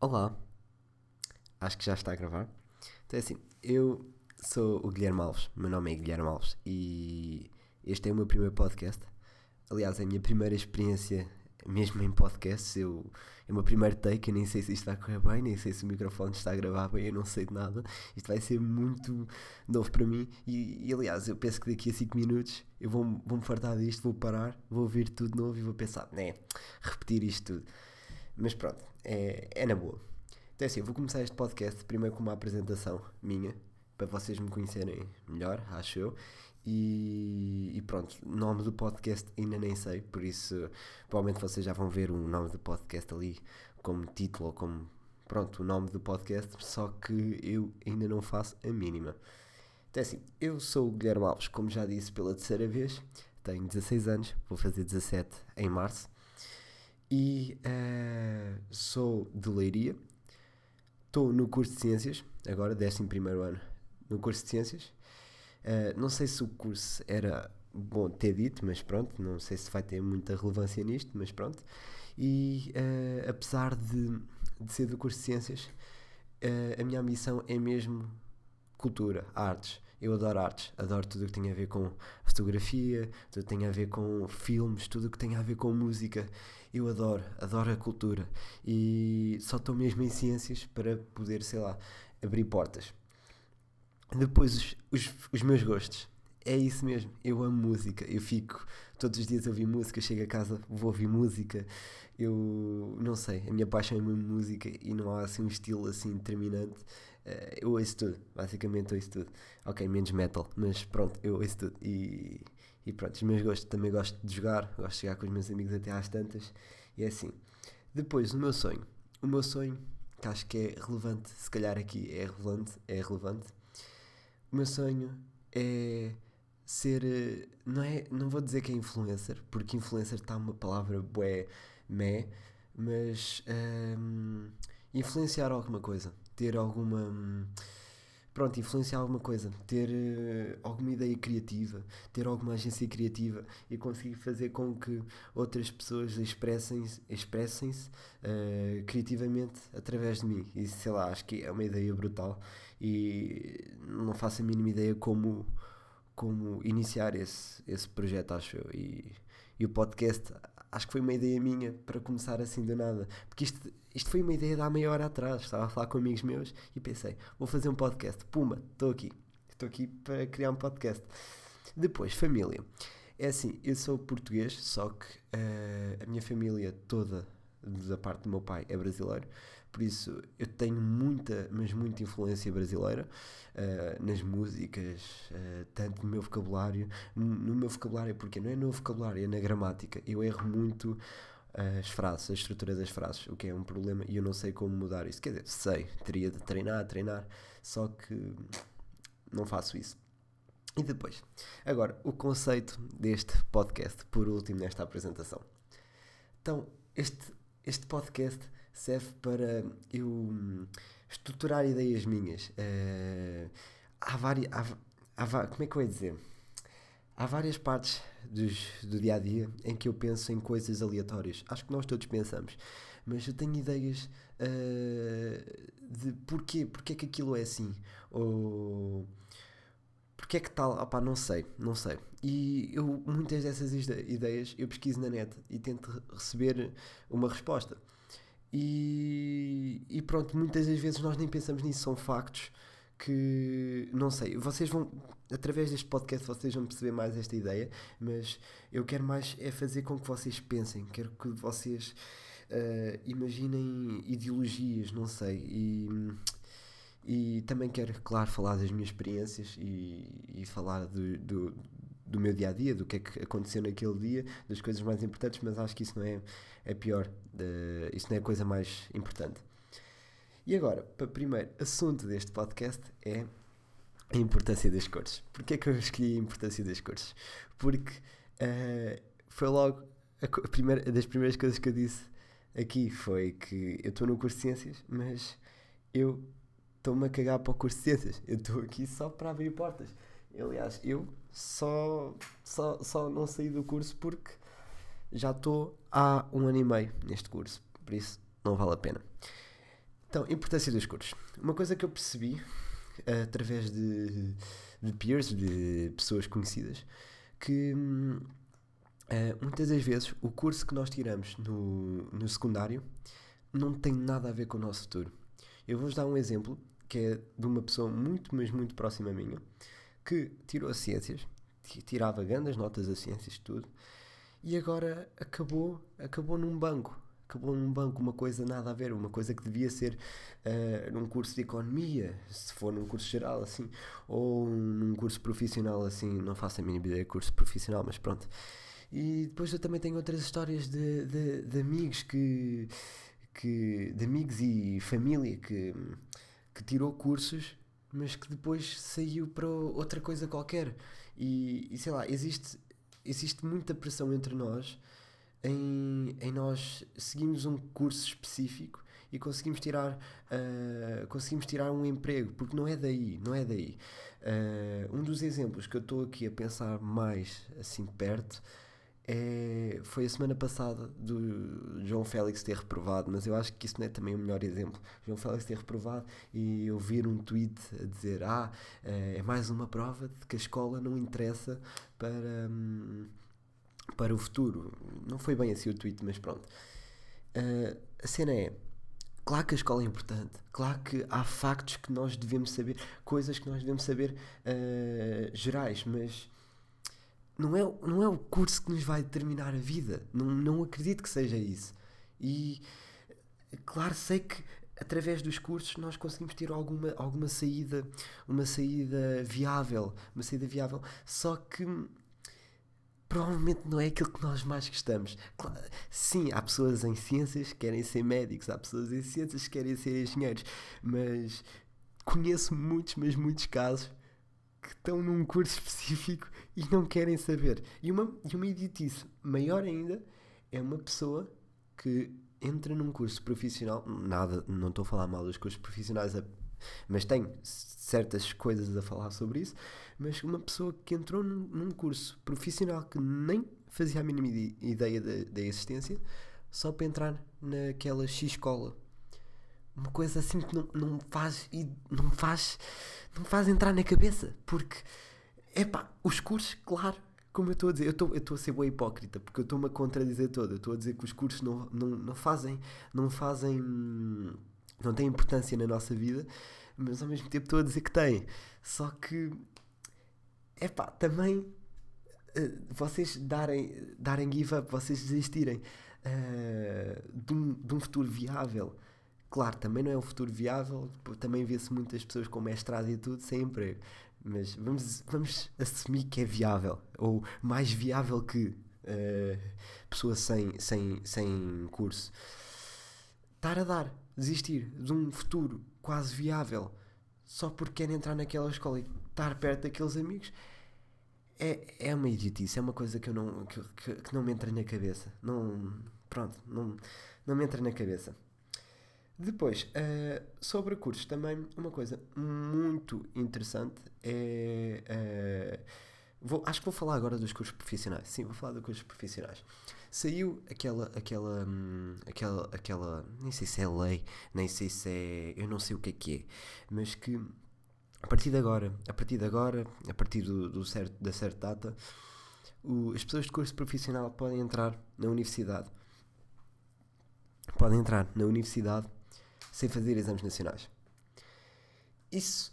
Olá, acho que já está a gravar. Então é assim, eu sou o Guilherme Alves, meu nome é Guilherme Alves e este é o meu primeiro podcast. Aliás, é a minha primeira experiência mesmo em podcast. Eu, é o meu primeiro take, eu nem sei se isto vai correr bem, nem sei se o microfone está a gravar bem, eu não sei de nada. Isto vai ser muito novo para mim e, e aliás, eu penso que daqui a 5 minutos eu vou-me vou fartar disto, vou parar, vou ouvir tudo novo e vou pensar, né, repetir isto tudo. Mas pronto, é, é na boa. Então é assim, eu vou começar este podcast primeiro com uma apresentação minha, para vocês me conhecerem melhor, acho eu. E, e pronto, nome do podcast ainda nem sei, por isso provavelmente vocês já vão ver o nome do podcast ali como título ou como, pronto, o nome do podcast, só que eu ainda não faço a mínima. Então é assim, eu sou o Guilherme Alves, como já disse pela terceira vez, tenho 16 anos, vou fazer 17 em março e uh, sou de Leiria. Estou no curso de Ciências, agora, 11 ano, no curso de Ciências. Uh, não sei se o curso era bom ter dito, mas pronto, não sei se vai ter muita relevância nisto, mas pronto. E uh, apesar de, de ser do curso de Ciências, a minha ambição é mesmo cultura, artes. Eu adoro artes, adoro tudo o que tem a ver com fotografia, tudo que tem a ver com filmes, tudo o que tem a ver com música. Eu adoro, adoro a cultura e só estou mesmo em ciências para poder, sei lá, abrir portas. Depois, os, os, os meus gostos. É isso mesmo, eu amo música. Eu fico todos os dias a ouvir música, chego a casa, vou ouvir música. Eu não sei, a minha paixão é mesmo música e não há assim um estilo assim determinante. Eh, eu ouço tudo, basicamente ouço tudo. Ok, menos metal, mas pronto, eu ouço tudo. E, e pronto, os meus gostos também gosto de jogar, gosto de chegar com os meus amigos até às tantas. E é assim. Depois, o meu sonho. O meu sonho, que acho que é relevante, se calhar aqui é relevante, é relevante. O meu sonho é ser. Eh, não, é, não vou dizer que é influencer, porque influencer está uma palavra bué, mé, mas um, influenciar alguma coisa, ter alguma. Pronto, influenciar alguma coisa, ter uh, alguma ideia criativa, ter alguma agência criativa e conseguir fazer com que outras pessoas expressem-se expressem uh, criativamente através de mim. E sei lá, acho que é uma ideia brutal e não faço a mínima ideia como como iniciar esse, esse projeto, acho eu. E, e o podcast, acho que foi uma ideia minha para começar assim do nada. Porque isto, isto foi uma ideia de há meia hora atrás. Estava a falar com amigos meus e pensei, vou fazer um podcast. Puma, estou aqui. Estou aqui para criar um podcast. Depois, família. É assim, eu sou português, só que uh, a minha família toda da parte do meu pai é brasileiro, por isso eu tenho muita, mas muita influência brasileira uh, nas músicas, uh, tanto no meu vocabulário, no, meu vocabulário, porque não é no vocabulário, é na gramática. Eu erro muito as frases, a estrutura das frases, o que é um problema e eu não sei como mudar isso. Quer dizer, sei, teria de treinar, treinar, só que não faço isso. E depois, agora, o conceito deste podcast, por último nesta apresentação. Então, este este podcast serve para eu hum, estruturar ideias minhas. Uh, há várias. Como é que eu ia dizer? Há várias partes dos, do dia a dia em que eu penso em coisas aleatórias. Acho que nós todos pensamos. Mas eu tenho ideias uh, de porquê, porquê que aquilo é assim. Ou porque é que tal? Opá, não sei, não sei. E eu, muitas dessas ideias eu pesquiso na net e tento receber uma resposta. E, e pronto, muitas das vezes nós nem pensamos nisso, são factos que não sei, vocês vão através deste podcast vocês vão perceber mais esta ideia, mas eu quero mais é fazer com que vocês pensem, quero que vocês uh, imaginem ideologias, não sei, e e também quero, claro, falar das minhas experiências e, e falar do, do, do, meu dia a dia, do que é que aconteceu naquele dia, das coisas mais importantes, mas acho que isso não é, é pior, uh, isso não é a coisa mais importante. E agora, para o primeiro assunto deste podcast é a importância das cores. Porquê é que eu escolhi a importância das cores? Porque uh, foi logo a, primeira, das primeiras coisas que eu disse aqui foi que eu estou no curso de Ciências, mas eu estou-me a cagar para o curso de ciências. Eu estou aqui só para abrir portas. Aliás, eu só, só, só não saí do curso porque já estou há um ano e meio neste curso. Por isso, não vale a pena. Então, importância dos cursos. Uma coisa que eu percebi uh, através de, de peers, de pessoas conhecidas, que uh, muitas das vezes o curso que nós tiramos no, no secundário não tem nada a ver com o nosso futuro. Eu vou-vos dar um exemplo que é de uma pessoa muito, mas muito próxima a minha, que tirou ciências, tirava grandes notas a ciências tudo, e agora acabou, acabou num banco. Acabou num banco uma coisa nada a ver, uma coisa que devia ser uh, num curso de economia, se for num curso geral assim, ou num curso profissional assim, não faço a mínima ideia de curso profissional, mas pronto. E depois eu também tenho outras histórias de, de, de amigos que, que. de amigos e família que, que tirou cursos, mas que depois saiu para outra coisa qualquer. E, e sei lá, existe existe muita pressão entre nós em, em nós seguirmos um curso específico e conseguimos tirar uh, conseguimos tirar um emprego porque não é daí não é daí uh, um dos exemplos que eu estou aqui a pensar mais assim perto é, foi a semana passada do João Félix ter reprovado, mas eu acho que isso não é também o melhor exemplo. João Félix ter reprovado e eu vir um tweet a dizer: Ah, eh, é mais uma prova de que a escola não interessa para, hum, para o futuro. Não foi bem assim o tweet, mas pronto. Uh, a cena é. Claro que a escola é importante, claro que há factos que nós devemos saber, coisas que nós devemos saber uh, gerais, mas não é, não é o curso que nos vai determinar a vida. Não, não acredito que seja isso. E claro, sei que através dos cursos nós conseguimos ter alguma, alguma saída, uma saída viável, uma saída viável, só que provavelmente não é aquilo que nós mais gostamos. Claro, sim, há pessoas em ciências que querem ser médicos, há pessoas em ciências que querem ser engenheiros, mas conheço muitos, mas muitos casos que estão num curso específico e não querem saber. E uma, e uma idiotice maior ainda é uma pessoa que entra num curso profissional, nada, não estou a falar mal dos cursos profissionais, mas tenho certas coisas a falar sobre isso, mas uma pessoa que entrou num, curso profissional que nem fazia a mínima ideia da existência, só para entrar naquela X escola. Uma coisa assim que não, não faz não faz não faz entrar na cabeça, porque é pá, os cursos, claro, como eu estou a dizer, eu estou a ser boa hipócrita, porque eu estou-me a contradizer todo. Eu estou a dizer que os cursos não, não, não fazem, não fazem, não têm importância na nossa vida, mas ao mesmo tempo estou a dizer que têm. Só que, é pá, também uh, vocês darem, darem give up, vocês desistirem uh, de, um, de um futuro viável. Claro, também não é um futuro viável, também vê-se muitas pessoas com mestrado e tudo sem emprego mas vamos, vamos assumir que é viável, ou mais viável que uh, pessoas sem, sem, sem curso. Estar a dar, desistir de um futuro quase viável só porque quer entrar naquela escola e estar perto daqueles amigos é, é uma idiotice, é uma coisa que, eu não, que, que, que não me entra na cabeça. Não, pronto, não, não me entra na cabeça. Depois, uh, sobre cursos, também uma coisa muito interessante é. Uh, vou, acho que vou falar agora dos cursos profissionais. Sim, vou falar dos cursos profissionais. Saiu aquela. aquela. Hum, aquela. aquela nem sei se é lei, nem sei se é. Eu não sei o que é que é, mas que a partir de agora, a partir de agora, a partir do, do certo, da certa data, o, as pessoas de curso profissional podem entrar na universidade. Podem entrar na universidade sem fazer exames nacionais. Isso,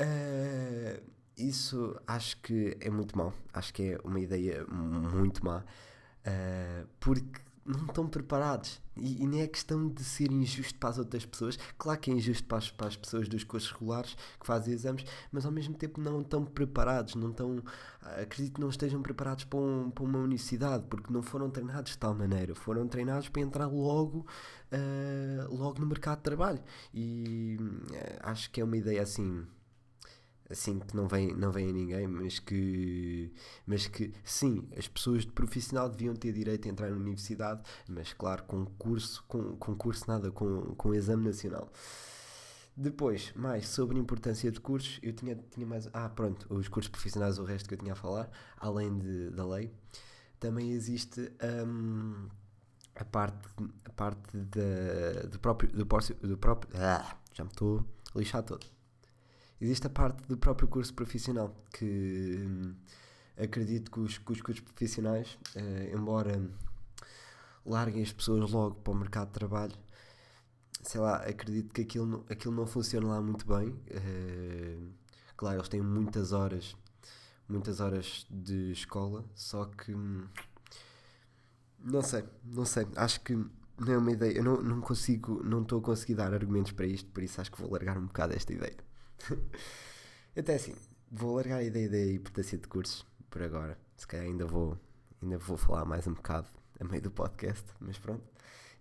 uh, isso acho que é muito mau. Acho que é uma ideia muito má. Uh, porque não estão preparados. E, e nem é questão de ser injusto para as outras pessoas. Claro que é injusto para as, para as pessoas dos cursos regulares que fazem exames, mas ao mesmo tempo não estão preparados. Não estão, acredito que não estejam preparados para, um, para uma universidade, porque não foram treinados de tal maneira. Foram treinados para entrar logo, uh, logo no mercado de trabalho. E uh, acho que é uma ideia assim assim que não vem, não vem a ninguém, mas que, mas que sim, as pessoas de profissional deviam ter direito a entrar na universidade, mas claro, com curso, com, com curso nada, com, com exame nacional. Depois, mais sobre a importância de cursos, eu tinha, tinha mais. Ah, pronto, os cursos profissionais, o resto que eu tinha a falar, além de, da lei, também existe. Um, a parte, a parte da, do próprio. Do próprio, do próprio ah, já me estou a lixar todo. Existe a parte do próprio curso profissional que hum, acredito que os, que os cursos profissionais, uh, embora larguem as pessoas logo para o mercado de trabalho, sei lá, acredito que aquilo, aquilo não funciona lá muito bem. Uh, claro, eles têm muitas horas, muitas horas de escola, só que hum, não sei, não sei, acho que não é uma ideia, eu não, não consigo, não estou a conseguir dar argumentos para isto, por isso acho que vou largar um bocado esta ideia. Até assim, vou largar a ideia da importância de cursos por agora. Se calhar ainda vou, ainda vou falar mais um bocado a meio do podcast, mas pronto.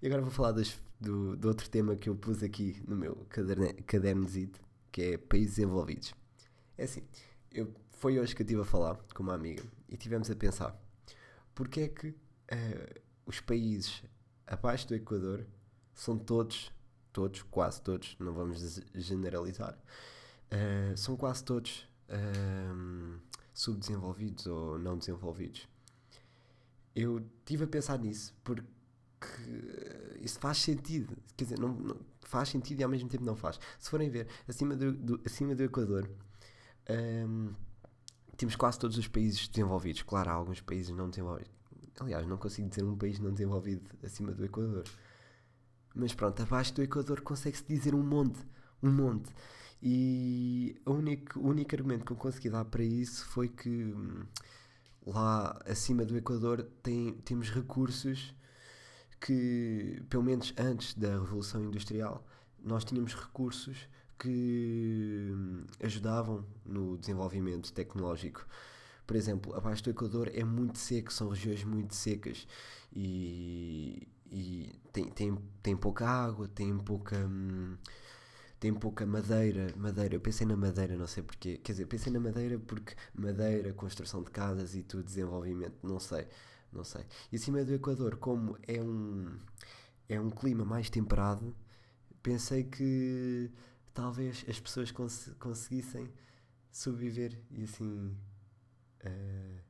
E agora vou falar dos, do, do outro tema que eu pus aqui no meu caderno, cadernozito, que é países envolvidos. É assim, eu, foi hoje que eu estive a falar com uma amiga e tivemos a pensar porque é que uh, os países abaixo do Equador são todos, todos, quase todos, não vamos generalizar, uh, são quase todos uh, subdesenvolvidos ou não desenvolvidos. Eu estive a pensar nisso porque isso faz sentido. Quer dizer, não, não, faz sentido e ao mesmo tempo não faz. Se forem ver, acima do, do acima do Equador, um, temos quase todos os países desenvolvidos. Claro, há alguns países não desenvolvidos. Aliás, não consigo dizer um país não desenvolvido acima do Equador. Mas pronto, abaixo do Equador consegue-se dizer um monte. Um monte. E o único, o único argumento que eu consegui dar para isso foi que hum, lá acima do Equador tem, temos recursos que, pelo menos antes da Revolução Industrial, nós tínhamos recursos que hum, ajudavam no desenvolvimento tecnológico. Por exemplo, abaixo do Equador é muito seco, são regiões muito secas e, e tem, tem, tem pouca água, tem pouca. Hum, tem pouca madeira, madeira, eu pensei na madeira, não sei porquê, quer dizer, pensei na madeira porque madeira, construção de casas e tudo, desenvolvimento, não sei, não sei. E acima do Equador, como é um, é um clima mais temperado, pensei que talvez as pessoas cons conseguissem sobreviver e assim uh,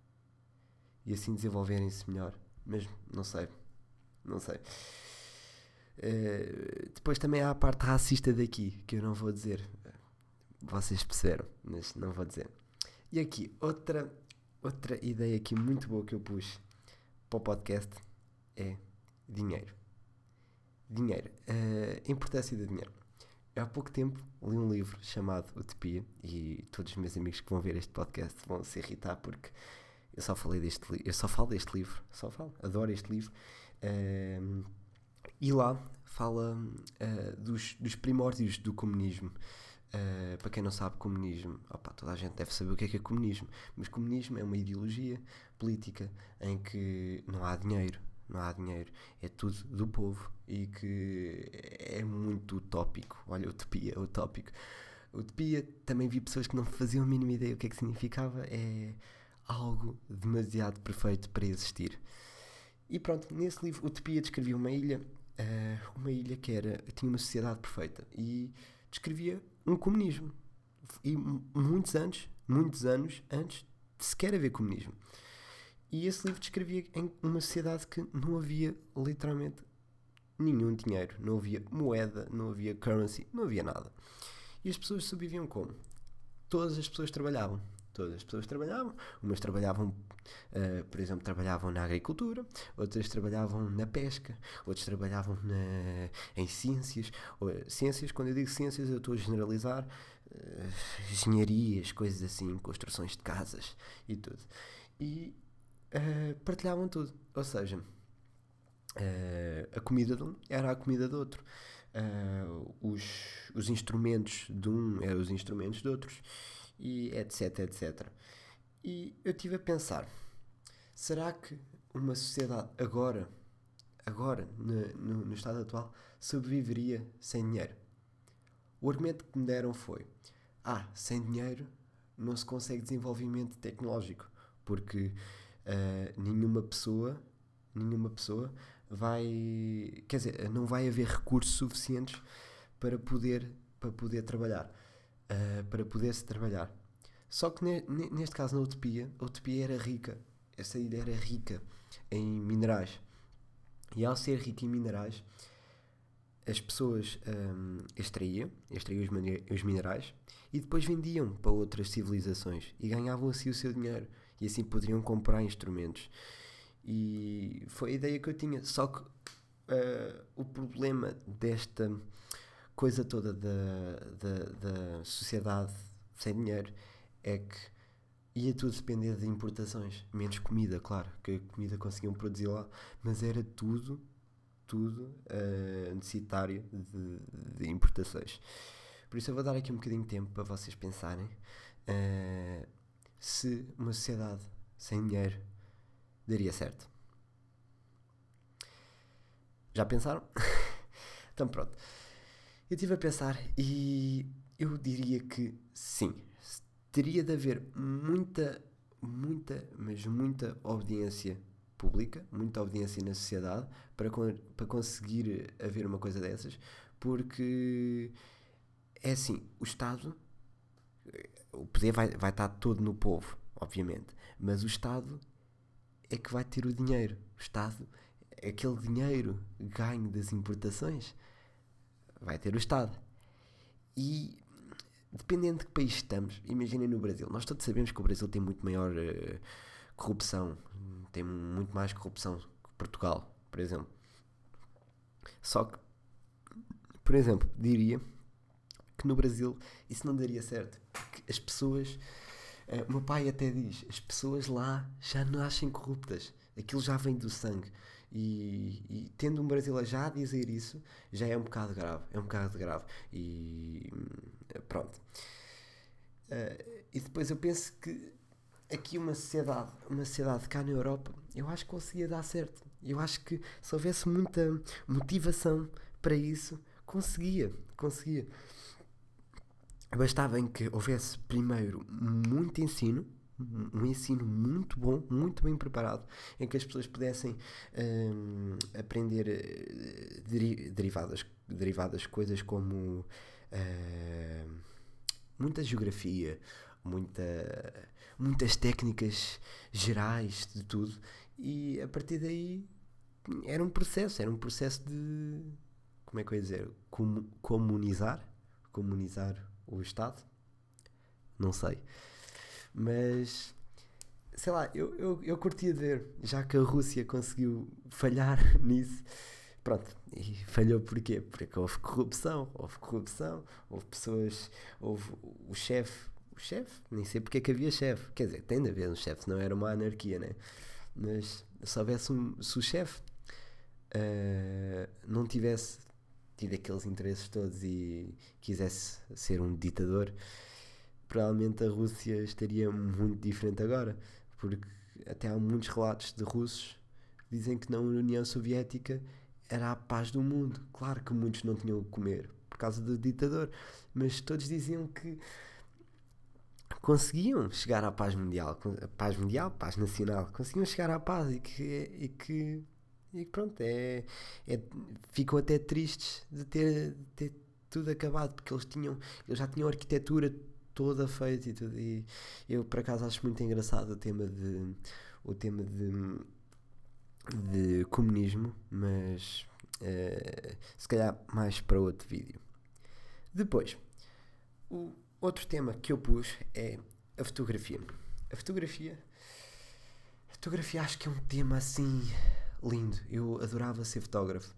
e assim desenvolverem-se melhor. Mas não sei, não sei. Uh, depois também há a parte racista daqui, que eu não vou dizer. Vocês perceberam, mas não vou dizer. E aqui, outra, outra ideia aqui muito boa que eu pus para o podcast é dinheiro. Dinheiro. Uh, importância do dinheiro há pouco tempo li um livro chamado Utopia e todos os meus amigos que vão ver este podcast vão se irritar porque eu só falei deste eu só falo deste livro, só falo, adoro este livro. Uh, e lá fala uh, dos, dos primórdios do comunismo. Uh, para quem não sabe, comunismo, opa, toda a gente deve saber o que é que é comunismo, mas comunismo é uma ideologia política em que não há dinheiro, não há dinheiro, é tudo do povo e que é muito utópico. Olha, utopia, utópico. Utopia, também vi pessoas que não faziam a mínima ideia o que é que significava, é algo demasiado perfeito para existir. E pronto, nesse livro, Utopia descrevia uma ilha, uh, uma ilha que era, tinha uma sociedade perfeita e descrevia um comunismo. E muitos anos, muitos anos antes de sequer haver comunismo. E esse livro descrevia em uma sociedade que não havia literalmente nenhum dinheiro, não havia moeda, não havia currency, não havia nada. E as pessoas sobreviviam como? Todas as pessoas trabalhavam. Todas as pessoas trabalhavam. Umas trabalhavam, uh, por exemplo, trabalhavam na agricultura, outras trabalhavam na pesca, outras trabalhavam na, em ciências. Ciências, quando eu digo ciências, eu estou a generalizar uh, engenharias, coisas assim, construções de casas e tudo. E uh, partilhavam tudo. Ou seja, a comida de um era a comida do outro. Os, os instrumentos de um eram os instrumentos de outros, e etc, etc. E eu estive a pensar: será que uma sociedade agora, agora, no, no, no estado atual, sobreviveria sem dinheiro? O argumento que me deram foi: ah, sem dinheiro não se consegue desenvolvimento tecnológico, porque uh, nenhuma pessoa, nenhuma pessoa vai, quer dizer, não vai haver recursos suficientes para poder, para poder trabalhar, uh, para poder-se trabalhar. Só que ne, neste caso na Utopia, a Utopia era rica, essa ideia era rica em minerais. E ao ser rico em minerais, as pessoas um, extraíam, extraíam os, os minerais e depois vendiam para outras civilizações e ganhavam assim o seu dinheiro e assim poderiam comprar instrumentos. E foi a ideia que eu tinha. Só que uh, o problema desta coisa toda da, da, da sociedade sem dinheiro é que ia tudo depender de importações, menos comida, claro, que a comida conseguiam produzir lá, mas era tudo, tudo uh, necessitário de, de, importações. Por isso eu vou dar aqui um bocadinho de tempo para vocês pensarem uh, se uma sociedade sem dinheiro daria certo. Já pensaram? então pronto. Eu estive a pensar e eu diria que sim teria de haver muita, muita, mas muita obediência pública, muita obediência na sociedade para, para conseguir haver uma coisa dessas, porque é assim, o Estado, o poder vai, vai estar todo no povo, obviamente, mas o Estado é que vai ter o dinheiro. O Estado, aquele dinheiro ganho das importações, vai ter o Estado. E dependendo de que país estamos, imaginem no Brasil, nós todos sabemos que o Brasil tem muito maior uh, corrupção, tem muito mais corrupção que Portugal, por exemplo. Só que, por exemplo, diria que no Brasil isso não daria certo. Porque as pessoas, uh, meu pai até diz, as pessoas lá já nascem corruptas, aquilo já vem do sangue. E, e, tendo um brasileiro já a dizer isso, já é um bocado grave. É um bocado grave. E pronto. Uh, e depois eu penso que aqui uma sociedade, uma sociedade cá na Europa, eu acho que conseguia dar certo. Eu acho que se houvesse muita motivação para isso, conseguia, conseguia. Bastava em que houvesse primeiro muito ensino, um ensino muito bom, muito bem preparado, em que as pessoas pudessem um, aprender eh, deri derivadas, derivadas coisas como uh, muita geografia, muita, muitas técnicas gerais de tudo, e a partir daí era um processo, era um processo de como é que eu ia dizer? Com, comunizar? Comunizar o Estado? Não sei. Mas sei lá, eu, eu, eu curtia ver, já que a Rússia conseguiu falhar nisso. Pronto, e falhou porquê? Porque houve corrupção, houve corrupção, houve pessoas, houve o chefe, o chefe, nem sei porque é que havia chefe, quer dizer, tem de haver um chefe, senão era uma anarquia, né? Mas se houvesse um, se o chefe uh, não tivesse tido aqueles interesses todos e quisesse ser um ditador, provavelmente a Rússia estaria muito diferente agora, porque até há muitos relatos de russos que dizem que na União Soviética era a paz do mundo. Claro que muitos não tinham o que comer por causa do ditador, mas todos diziam que conseguiam chegar à paz mundial, paz mundial, paz nacional, conseguiam chegar à paz e que, e que, e pronto, é, é, ficam até tristes de ter, ter tudo acabado, porque eles tinham, eles já tinham arquitetura toda feita e tudo, e eu por acaso acho muito engraçado o tema de o tema de de comunismo, mas uh, se calhar mais para outro vídeo. Depois, o outro tema que eu pus é a fotografia. A fotografia, a fotografia acho que é um tema assim lindo. Eu adorava ser fotógrafo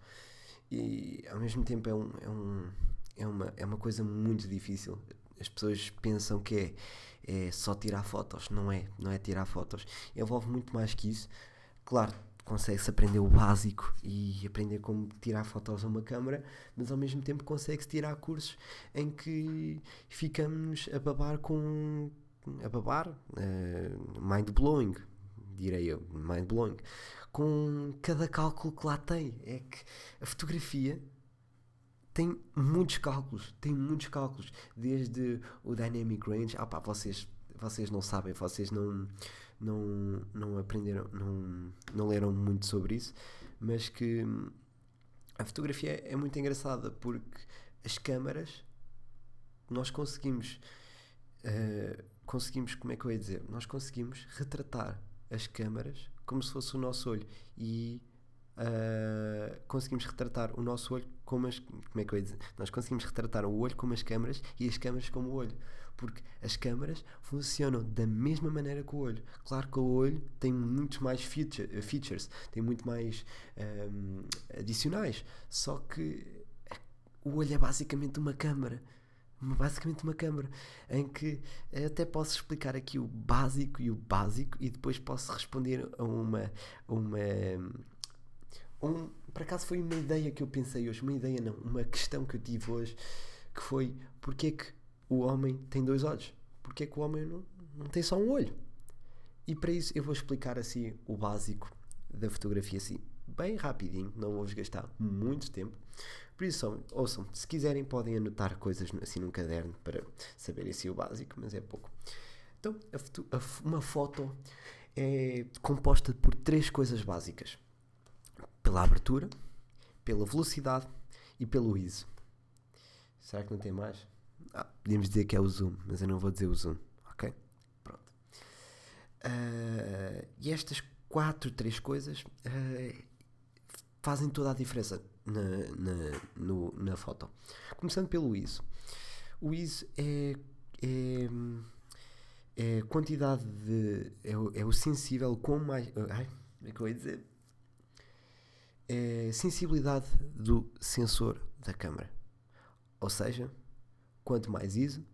e ao mesmo tempo é, um, é, um, é, uma, é uma coisa muito difícil. As pessoas pensam que é, é só tirar fotos, não é, não é tirar fotos. Envolve muito mais que isso. Claro, consegue-se aprender o básico e aprender como tirar fotos a uma câmera, mas ao mesmo tempo consegue-se tirar cursos em que ficamos a babar com. a babar, uh, mind-blowing, direi eu, mind-blowing, com cada cálculo que lá tem. É que a fotografia tem muitos cálculos, tem muitos cálculos, desde o dynamic range, ah pá, vocês, vocês não sabem, vocês não não, não aprenderam, não, não leram muito sobre isso, mas que a fotografia é muito engraçada porque as câmaras nós conseguimos uh, conseguimos, como é que eu ia dizer? Nós conseguimos retratar as câmaras como se fosse o nosso olho e uh, conseguimos retratar o nosso olho como as. Como é que eu ia dizer? Nós conseguimos retratar o olho como as câmaras e as câmaras como o olho. Porque as câmaras funcionam da mesma maneira que o olho. Claro que o olho tem muitos mais feature, features, tem muito mais um, adicionais. Só que o olho é basicamente uma câmara basicamente uma câmara em que até posso explicar aqui o básico e o básico e depois posso responder a uma uma um, por acaso foi uma ideia que eu pensei hoje uma ideia não uma questão que eu tive hoje que foi porque é que o homem tem dois olhos? Porque é que o homem não, não tem só um olho? E para isso eu vou explicar assim o básico da fotografia assim bem rapidinho não vou-vos gastar muito tempo. Por isso, ouçam, se quiserem podem anotar coisas assim num caderno para saberem assim o básico, mas é pouco. Então, a, a, uma foto é composta por três coisas básicas: pela abertura, pela velocidade e pelo ISO. Será que não tem mais? Ah, podíamos dizer que é o zoom, mas eu não vou dizer o zoom, ok? Pronto. Uh, e estas quatro, três coisas uh, fazem toda a diferença na, na, no, na foto. Começando pelo ISO. O ISO é, é, é quantidade de. É, é o sensível com mais. Ai, como é que eu ia dizer? É sensibilidade do sensor da câmera. Ou seja, quanto mais ISO,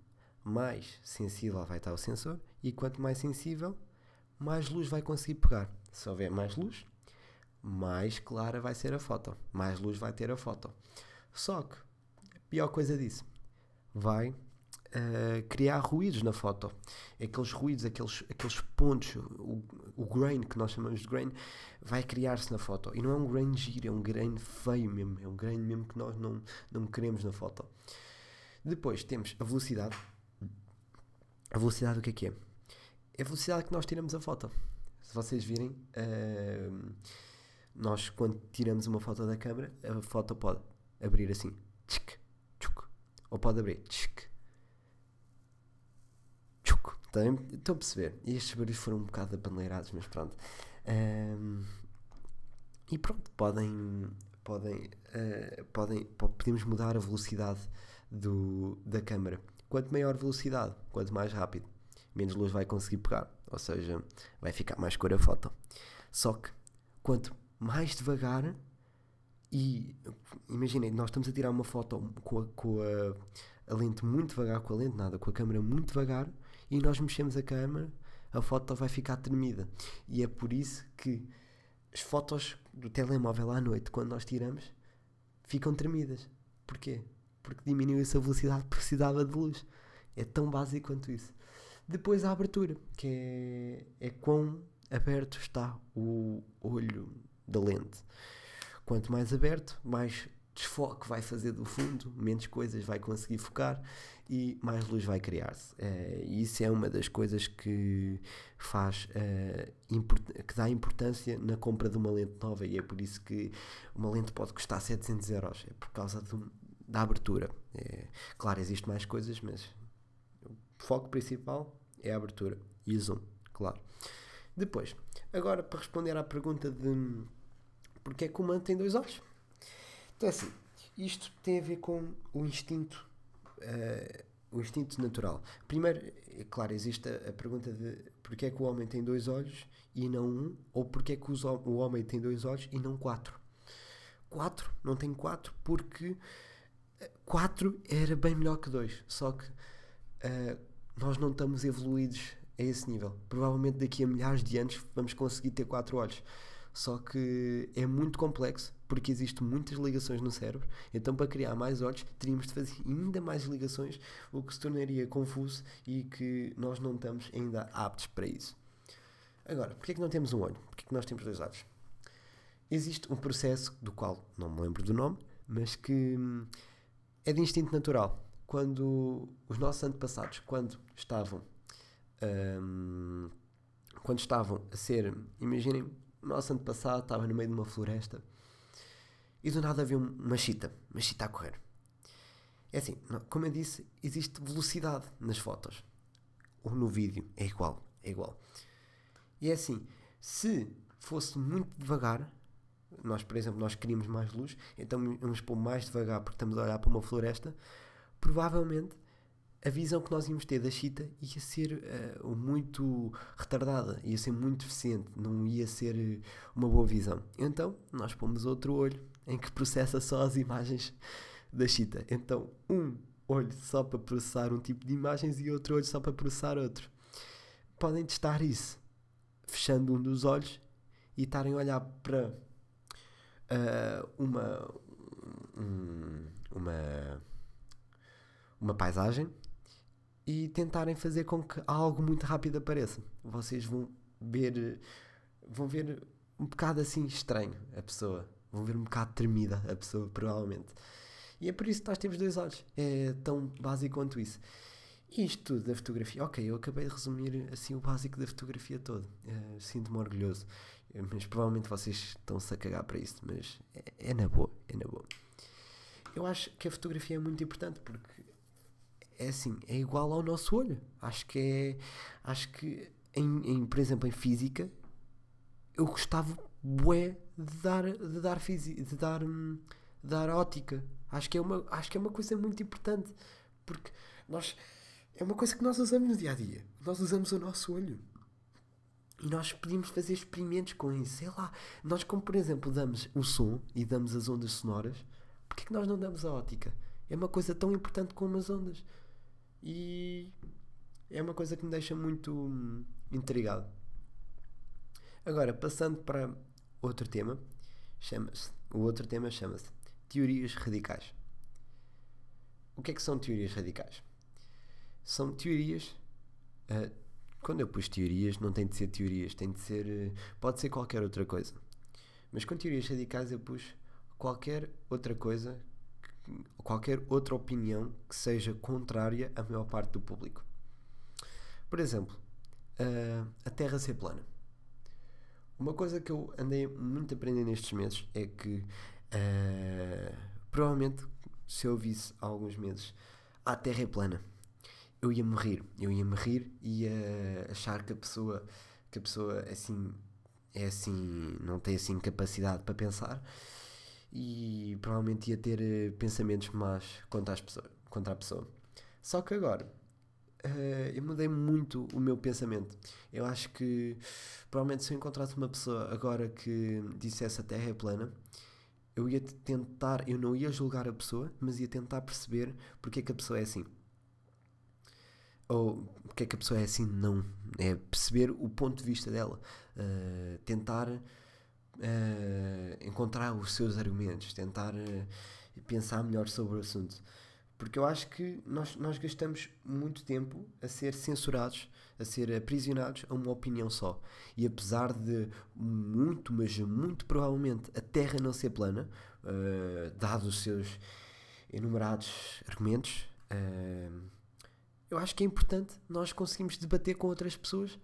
mais sensível vai estar o sensor e quanto mais sensível, mais luz vai conseguir pegar. Se houver mais luz, mais clara vai ser a foto, mais luz vai ter a foto. Só que, a pior coisa disso, vai uh, criar ruídos na foto. Aqueles ruídos, aqueles, aqueles pontos, o, o grain que nós chamamos de grain, vai criar-se na foto. E não é um grain giro, é um grain feio mesmo, é um grain mesmo que nós não, não queremos na foto. Depois temos a velocidade. A velocidade o que é que é? É a velocidade que nós tiramos a foto. Se vocês virem, uh, nós quando tiramos uma foto da câmera, a foto pode abrir assim, tchic, tchuc, ou pode abrir tchic, tchuc. Estão a perceber? E estes barulhos foram um bocado apaneleirados, mas pronto. Um, e pronto, podem, podem, uh, podem, podemos mudar a velocidade do, da câmera. Quanto maior velocidade, quanto mais rápido, menos luz vai conseguir pegar. Ou seja, vai ficar mais cor a foto. Só que quanto mais devagar e imaginem, nós estamos a tirar uma foto com, a, com a, a, lente muito devagar, com a lente nada, com a câmera muito devagar e nós mexemos a câmera, a foto vai ficar tremida. E é por isso que as fotos do telemóvel à noite, quando nós tiramos, ficam tremidas. Porquê? Porque diminuiu-se a velocidade que precisava de luz. É tão básico quanto isso. Depois a abertura, que é, é quão aberto está o olho da lente. Quanto mais aberto, mais desfoque vai fazer do fundo, menos coisas vai conseguir focar e mais luz vai criar-se. Uh, e isso é uma das coisas que faz uh, que dá importância na compra de uma lente nova e é por isso que uma lente pode custar 700 euros, é por causa da abertura. É, claro, existem mais coisas, mas o foco principal é a abertura e o zoom, claro. Depois, agora para responder à pergunta de porque é que o humano tem dois olhos. Então, assim, isto tem a ver com o instinto, uh, o instinto natural. Primeiro, é claro, existe a, a, pergunta de porque é que o homem tem dois olhos e não um, ou porque é que os, o homem tem dois olhos e não quatro. Quatro, não tem quatro, porque eh, quatro era bem melhor que dois, só que uh, nós não estamos evoluídos a esse nível. Provavelmente daqui a milhares de anos vamos conseguir ter quatro olhos. Só que é muito complexo porque existem muitas ligações no cérebro. Então, para criar mais olhos, teríamos de fazer ainda mais ligações, o que se tornaria confuso e que nós não estamos ainda aptos para isso. Agora, porquê é que não temos um olho? Porquê é que nós temos dois olhos? Existe um processo do qual não me lembro do nome, mas que hum, é de instinto natural. Quando os nossos antepassados, quando estavam, hum, quando estavam a ser, imaginem, o nosso antepassado estava no meio de uma floresta e do nada havia uma chita, uma chita a correr. É assim, como eu disse, existe velocidade nas fotos. Ou no vídeo, é igual, é igual. E é assim, se fosse muito devagar, nós, por exemplo, nós queríamos mais luz, então vamos pôr mais devagar porque estamos a olhar para uma floresta, provavelmente a visão que nós íamos ter da chita ia ser uh, muito retardada, ia ser muito deficiente, não ia ser uma boa visão. Então, nós pomos outro olho em que processa só as imagens da chita. Então, um olho só para processar um tipo de imagens e outro olho só para processar outro. Podem testar isso, fechando um dos olhos e estarem a olhar para uh, uma, um, uma, uma paisagem e tentarem fazer com que algo muito rápido apareça. Vocês vão ver, vão ver um bocado assim estranho a pessoa, vão ver um bocado tremida a pessoa, provavelmente. E é por isso que nós temos dois olhos. É tão básico quanto isso. E isto tudo da fotografia, ok, eu acabei de resumir assim o básico da fotografia todo. Uh, Sinto-me orgulhoso. Mas provavelmente vocês estão-se a cagar para isso. Mas é, é na boa, é na boa. Eu acho que a fotografia é muito importante porque é assim, é igual ao nosso olho. Acho que é. Acho que, em, em por exemplo, em física, eu gostava bué de dar, de dar, física, de dar, hum, de dar ótica. Acho que, é uma, acho que é uma coisa muito importante. Porque nós. É uma coisa que nós usamos no dia a dia. Nós usamos o nosso olho. E nós podíamos fazer experimentos com isso. Sei lá. Nós, como por exemplo, damos o som e damos as ondas sonoras, porquê é que nós não damos a ótica? É uma coisa tão importante como as ondas. E é uma coisa que me deixa muito hum, intrigado. Agora, passando para outro tema, chama-se, o outro tema chama-se teorias radicais. O que é que são teorias radicais? São teorias. Uh, quando eu pus teorias, não tem de ser teorias, tem de ser. Uh, pode ser qualquer outra coisa. Mas com teorias radicais eu pus qualquer outra coisa qualquer outra opinião que seja contrária à maior parte do público. Por exemplo, uh, a Terra ser plana. Uma coisa que eu andei muito a aprender nestes meses é que uh, provavelmente se eu visse há alguns meses a Terra é plana, eu ia morrer, eu ia morrer e ia achar que a pessoa que a pessoa assim é assim, não tem assim capacidade para pensar e provavelmente ia ter uh, pensamentos más contra, as pessoas, contra a pessoa. Só que agora uh, eu mudei muito o meu pensamento. Eu acho que provavelmente se eu encontrasse uma pessoa agora que dissesse a Terra é plana, eu ia tentar, eu não ia julgar a pessoa, mas ia tentar perceber porque é que a pessoa é assim. Ou porque é que a pessoa é assim, não. É perceber o ponto de vista dela. Uh, tentar uh, encontrar os seus argumentos, tentar pensar melhor sobre o assunto. Porque eu acho que nós, nós gastamos muito tempo a ser censurados, a ser aprisionados a uma opinião só. E apesar de muito, mas muito provavelmente a Terra não ser plana, uh, dados os seus enumerados argumentos, uh, eu acho que é importante nós conseguirmos debater com outras pessoas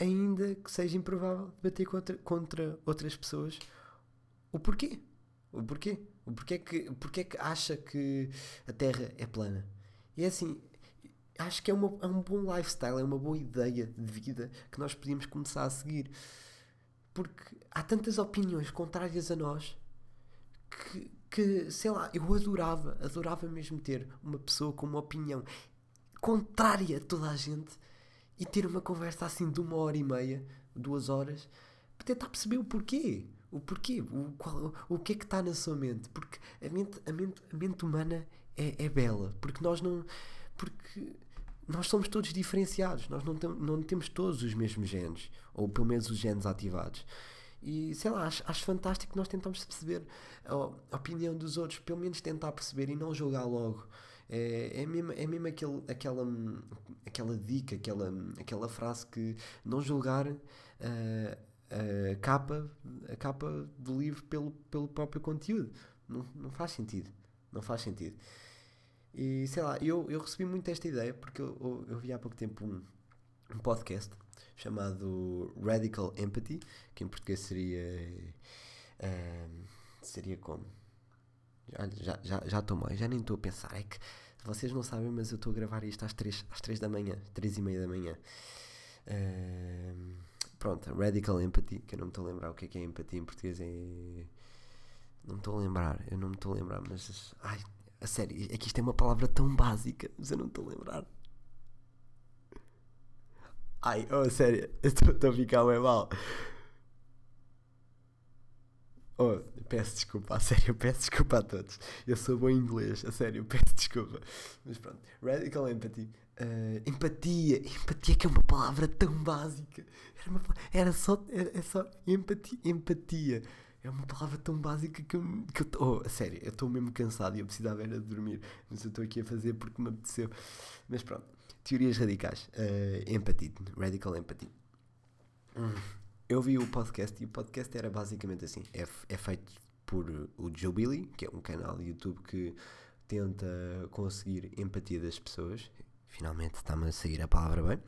ainda que seja improvável, debater contra, contra outras pessoas o porquê. O porquê. O porquê que, porquê que acha que a Terra é plana. E é assim, acho que é, uma, é um bom lifestyle, é uma boa ideia de vida que nós podíamos começar a seguir. Porque há tantas opiniões contrárias a nós que, que, sei lá, eu adorava, adorava mesmo ter uma pessoa com uma opinião contrária a toda a gente e ter uma conversa assim de uma hora e meia, duas horas, para tentar perceber o porquê. O porquê, o, qual, o que é que está na sua mente. Porque a mente, a mente, a mente humana é, é bela. Porque nós não. Porque nós somos todos diferenciados. Nós não, tem, não temos todos os mesmos genes. Ou pelo menos os genes ativados. E sei lá, acho, acho fantástico que nós tentamos perceber a, a opinião dos outros, pelo menos tentar perceber e não julgar logo. É, é mesmo, é mesmo aquele, aquela, aquela dica, aquela, aquela frase que não julgar uh, a, capa, a capa do livro pelo, pelo próprio conteúdo. Não, não faz sentido. Não faz sentido. E sei lá, eu, eu recebi muito esta ideia porque eu, eu, eu vi há pouco tempo um, um podcast chamado Radical Empathy, que em português seria. Uh, seria como? Já estou já, já mais, já nem estou a pensar. É que vocês não sabem, mas eu estou a gravar isto às 3, às 3 da manhã, 3 e meia da manhã. Uh, pronto, Radical Empathy, que eu não me estou a lembrar o que é que é empatia em português, é. Não me estou a lembrar, eu não me estou a lembrar, mas. Ai, a sério, é que isto é uma palavra tão básica, mas eu não me estou a lembrar. Ai, oh, sério, estou a ficar bem mal. Oh, peço desculpa, a sério, peço desculpa a todos. Eu sou bom em inglês, a sério, peço desculpa. Mas pronto, radical empathy. Uh, empatia, empatia que é uma palavra tão básica. Era, uma, era só, era, é só empatia, empatia. É uma palavra tão básica que eu, que eu oh, a sério, eu estou mesmo cansado e eu precisava era de dormir. Mas eu estou aqui a fazer porque me apeteceu. Mas pronto, teorias radicais. Uh, radical empathy. Hum eu vi o podcast e o podcast era basicamente assim: é, é feito por o Joe Billy, que é um canal de YouTube que tenta conseguir empatia das pessoas. Finalmente está-me a seguir a palavra bem.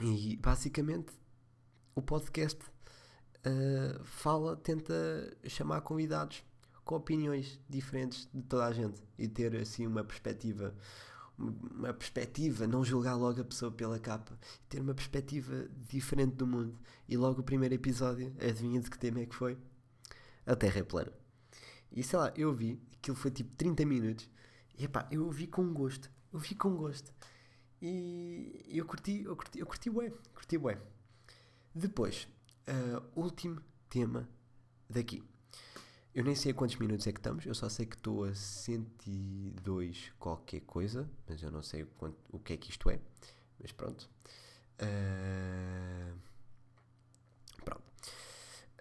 E basicamente o podcast uh, fala, tenta chamar convidados com opiniões diferentes de toda a gente e ter assim uma perspectiva uma perspectiva, não julgar logo a pessoa pela capa, ter uma perspectiva diferente do mundo. E logo o primeiro episódio, adivinha de que tema é que foi? A Terra é plana. E sei lá, eu vi, aquilo foi tipo 30 minutos, e epá, eu vi com gosto, eu vi com gosto. E eu curti, eu curti, eu curti bué, curti bué. Depois, uh, último tema daqui. Eu nem sei a quantos minutos é que estamos, eu só sei que estou a 102 qualquer coisa, mas eu não sei quanto, o que é que isto é. Mas pronto. Uh, pronto.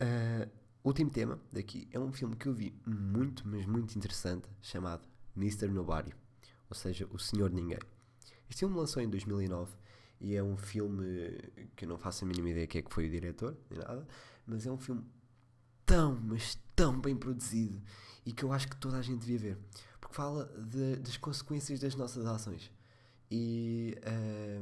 Uh, último tema daqui é um filme que eu vi muito, mas muito interessante, chamado Mr. Nobody, ou seja, O Senhor Ninguém. Este filme lançou em 2009 e é um filme que eu não faço a mínima ideia quem é que foi o diretor, nem nada, mas é um filme tão, mas tão bem produzido e que eu acho que toda a gente devia ver. Porque fala de, das consequências das nossas ações. E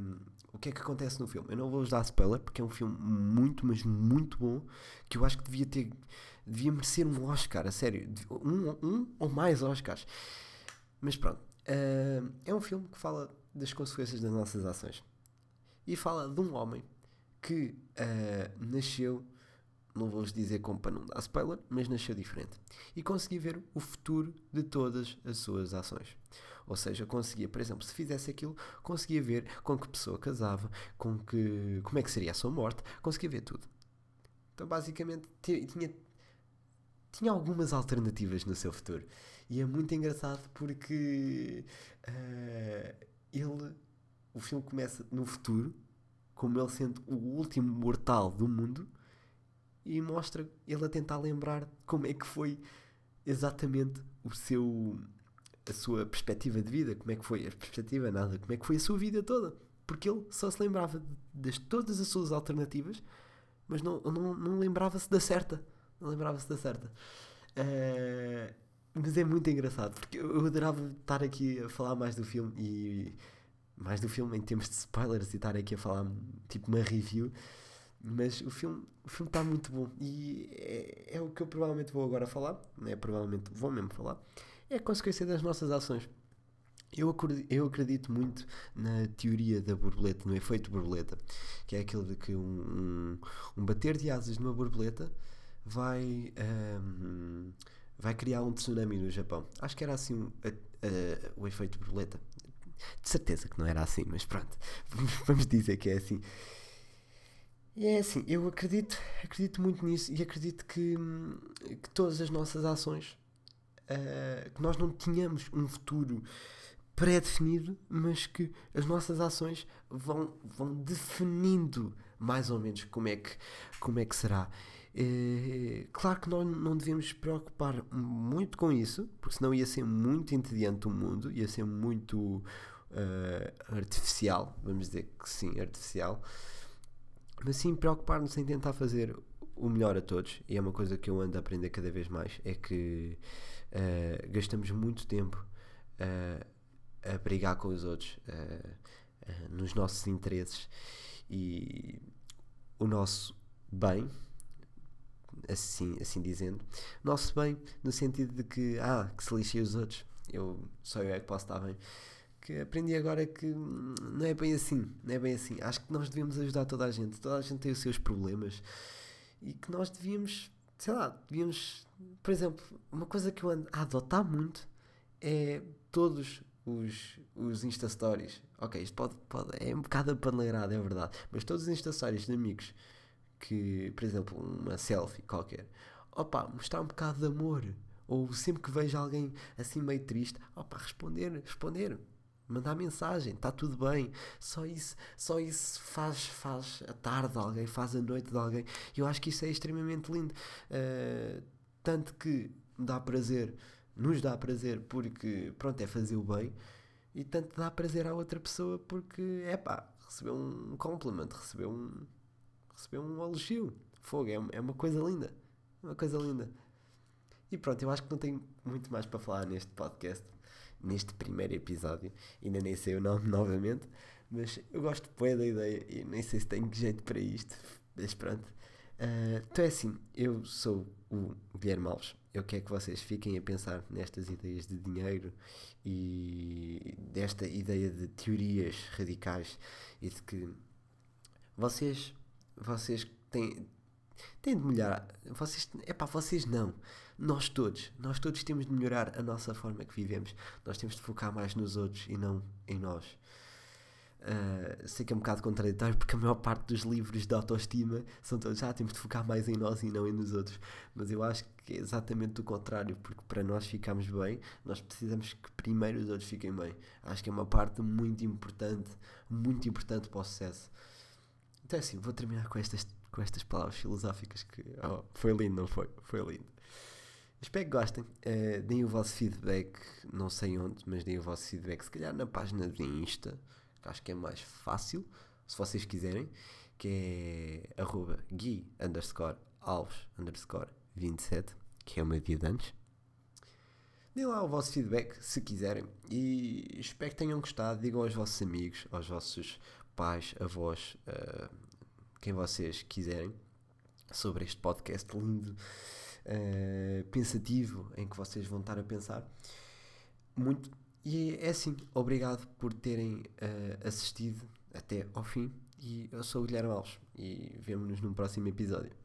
um, o que é que acontece no filme? Eu não vou-vos dar spoiler porque é um filme muito, mas muito bom que eu acho que devia ter, devia merecer um Oscar, a sério, um, um ou mais Oscars. Mas pronto, uh, é um filme que fala das consequências das nossas ações e fala de um homem que uh, nasceu não vou-vos dizer como para não dar spoiler, mas nasceu diferente. E conseguia ver o futuro de todas as suas ações. Ou seja, conseguia, por exemplo, se fizesse aquilo, conseguia ver com que pessoa casava, com que, como é que seria a sua morte, conseguia ver tudo. Então, basicamente, tinha, tinha algumas alternativas no seu futuro. E é muito engraçado porque uh, ele, o filme começa no futuro, como ele sendo o último mortal do mundo e mostra ele a tentar lembrar como é que foi exatamente o seu a sua perspectiva de vida, como é que foi a perspectiva nada, como é que foi a sua vida toda, porque ele só se lembrava de, de todas as suas alternativas, mas não, não, não lembrava-se da certa, não lembrava-se da certa. Uh, mas é muito engraçado, porque eu, adorava estar aqui a falar mais do filme e mais do filme em termos de spoilers e estar aqui a falar tipo uma review mas o filme o filme está muito bom e é, é, o que eu provavelmente vou agora falar, é provavelmente vou mesmo falar, é a consequência das nossas ações. Eu acredito, eu acredito muito na teoria da borboleta, no efeito borboleta, que é aquele de que um, um, um bater de asas de uma borboleta vai, um, vai criar um tsunami no Japão. Acho que era assim a, a, o efeito borboleta. De certeza que não era assim, mas pronto, vamos dizer que é assim. E é assim, eu acredito, acredito muito nisso e acredito que, que todas as nossas ações, uh, que nós não tínhamos um futuro pré-definido, mas que as nossas ações vão, vão definindo mais ou menos como é que, como é que será. É, claro que nós não devemos preocupar muito com isso, porque senão ia ser muito entediante o mundo, ia ser muito uh, artificial, vamos dizer que sim, artificial mas sim preocupar-nos em tentar fazer o melhor a todos. E é uma coisa que eu ando a aprender cada vez mais: é que uh, gastamos muito tempo uh, a brigar com os outros, nos nossos interesses e o nosso bem. Assim, assim dizendo, nosso bem no sentido de que, ah, que se lixem os outros, eu só eu é que posso estar bem. Que aprendi agora que não é bem assim, não é bem assim. Acho que nós devemos ajudar toda a gente, toda a gente tem os seus problemas. E que nós devíamos, sei lá, devíamos, por exemplo, uma coisa que eu ando a adotar muito é todos os, os Insta Stories. Ok, isto pode, pode, é um bocado apaneleirado, é verdade, mas todos os Insta Stories de amigos que, por exemplo, uma selfie qualquer, opa, mostrar um bocado de amor. Ou sempre que vejo alguém assim meio triste, opa, responder, responder, mandar mensagem, está tudo bem. Só isso, só isso faz, faz a tarde de alguém, faz a noite de alguém. Eu acho que isso é extremamente lindo. Uh, tanto que dá prazer, nos dá prazer porque, pronto, é fazer o bem. E tanto dá prazer à outra pessoa porque, é pá, recebeu um compliment, recebeu um, recebeu um elogio. Fogo, é, é uma coisa linda. Uma coisa linda. E pronto, eu acho que não tenho muito mais para falar neste podcast, neste primeiro episódio. Ainda nem sei o nome novamente, mas eu gosto de da ideia e nem sei se tenho jeito para isto. Mas pronto. Uh, então é assim, eu sou o Guilherme Alves. Eu quero que vocês fiquem a pensar nestas ideias de dinheiro e desta ideia de teorias radicais e de que vocês, vocês têm, têm de melhorar. Vocês, pá, vocês não. Nós todos, nós todos temos de melhorar a nossa forma que vivemos. Nós temos de focar mais nos outros e não em nós. Uh, sei que é um bocado contraditório porque a maior parte dos livros de autoestima são todos, ah, temos de focar mais em nós e não em nos outros. Mas eu acho que é exatamente o contrário, porque para nós ficarmos bem, nós precisamos que primeiro os outros fiquem bem. Acho que é uma parte muito importante, muito importante para o sucesso. Então é assim, vou terminar com estas, com estas palavras filosóficas que oh, foi lindo, não foi? Foi lindo. Espero que gostem. Uh, deem o vosso feedback, não sei onde, mas deem o vosso feedback, se calhar na página de Insta que acho que é mais fácil, se vocês quiserem, que é arroba gui underscore alves underscore 27, que é o meu dia de antes. Deem lá o vosso feedback se quiserem e espero que tenham gostado. Digam aos vossos amigos, aos vossos pais, avós, uh, quem vocês quiserem, sobre este podcast lindo, uh, pensativo, em que vocês vão estar a pensar. Muito e é assim, obrigado por terem uh, assistido até ao fim. E eu sou o Guilherme Alves e vemo-nos num próximo episódio.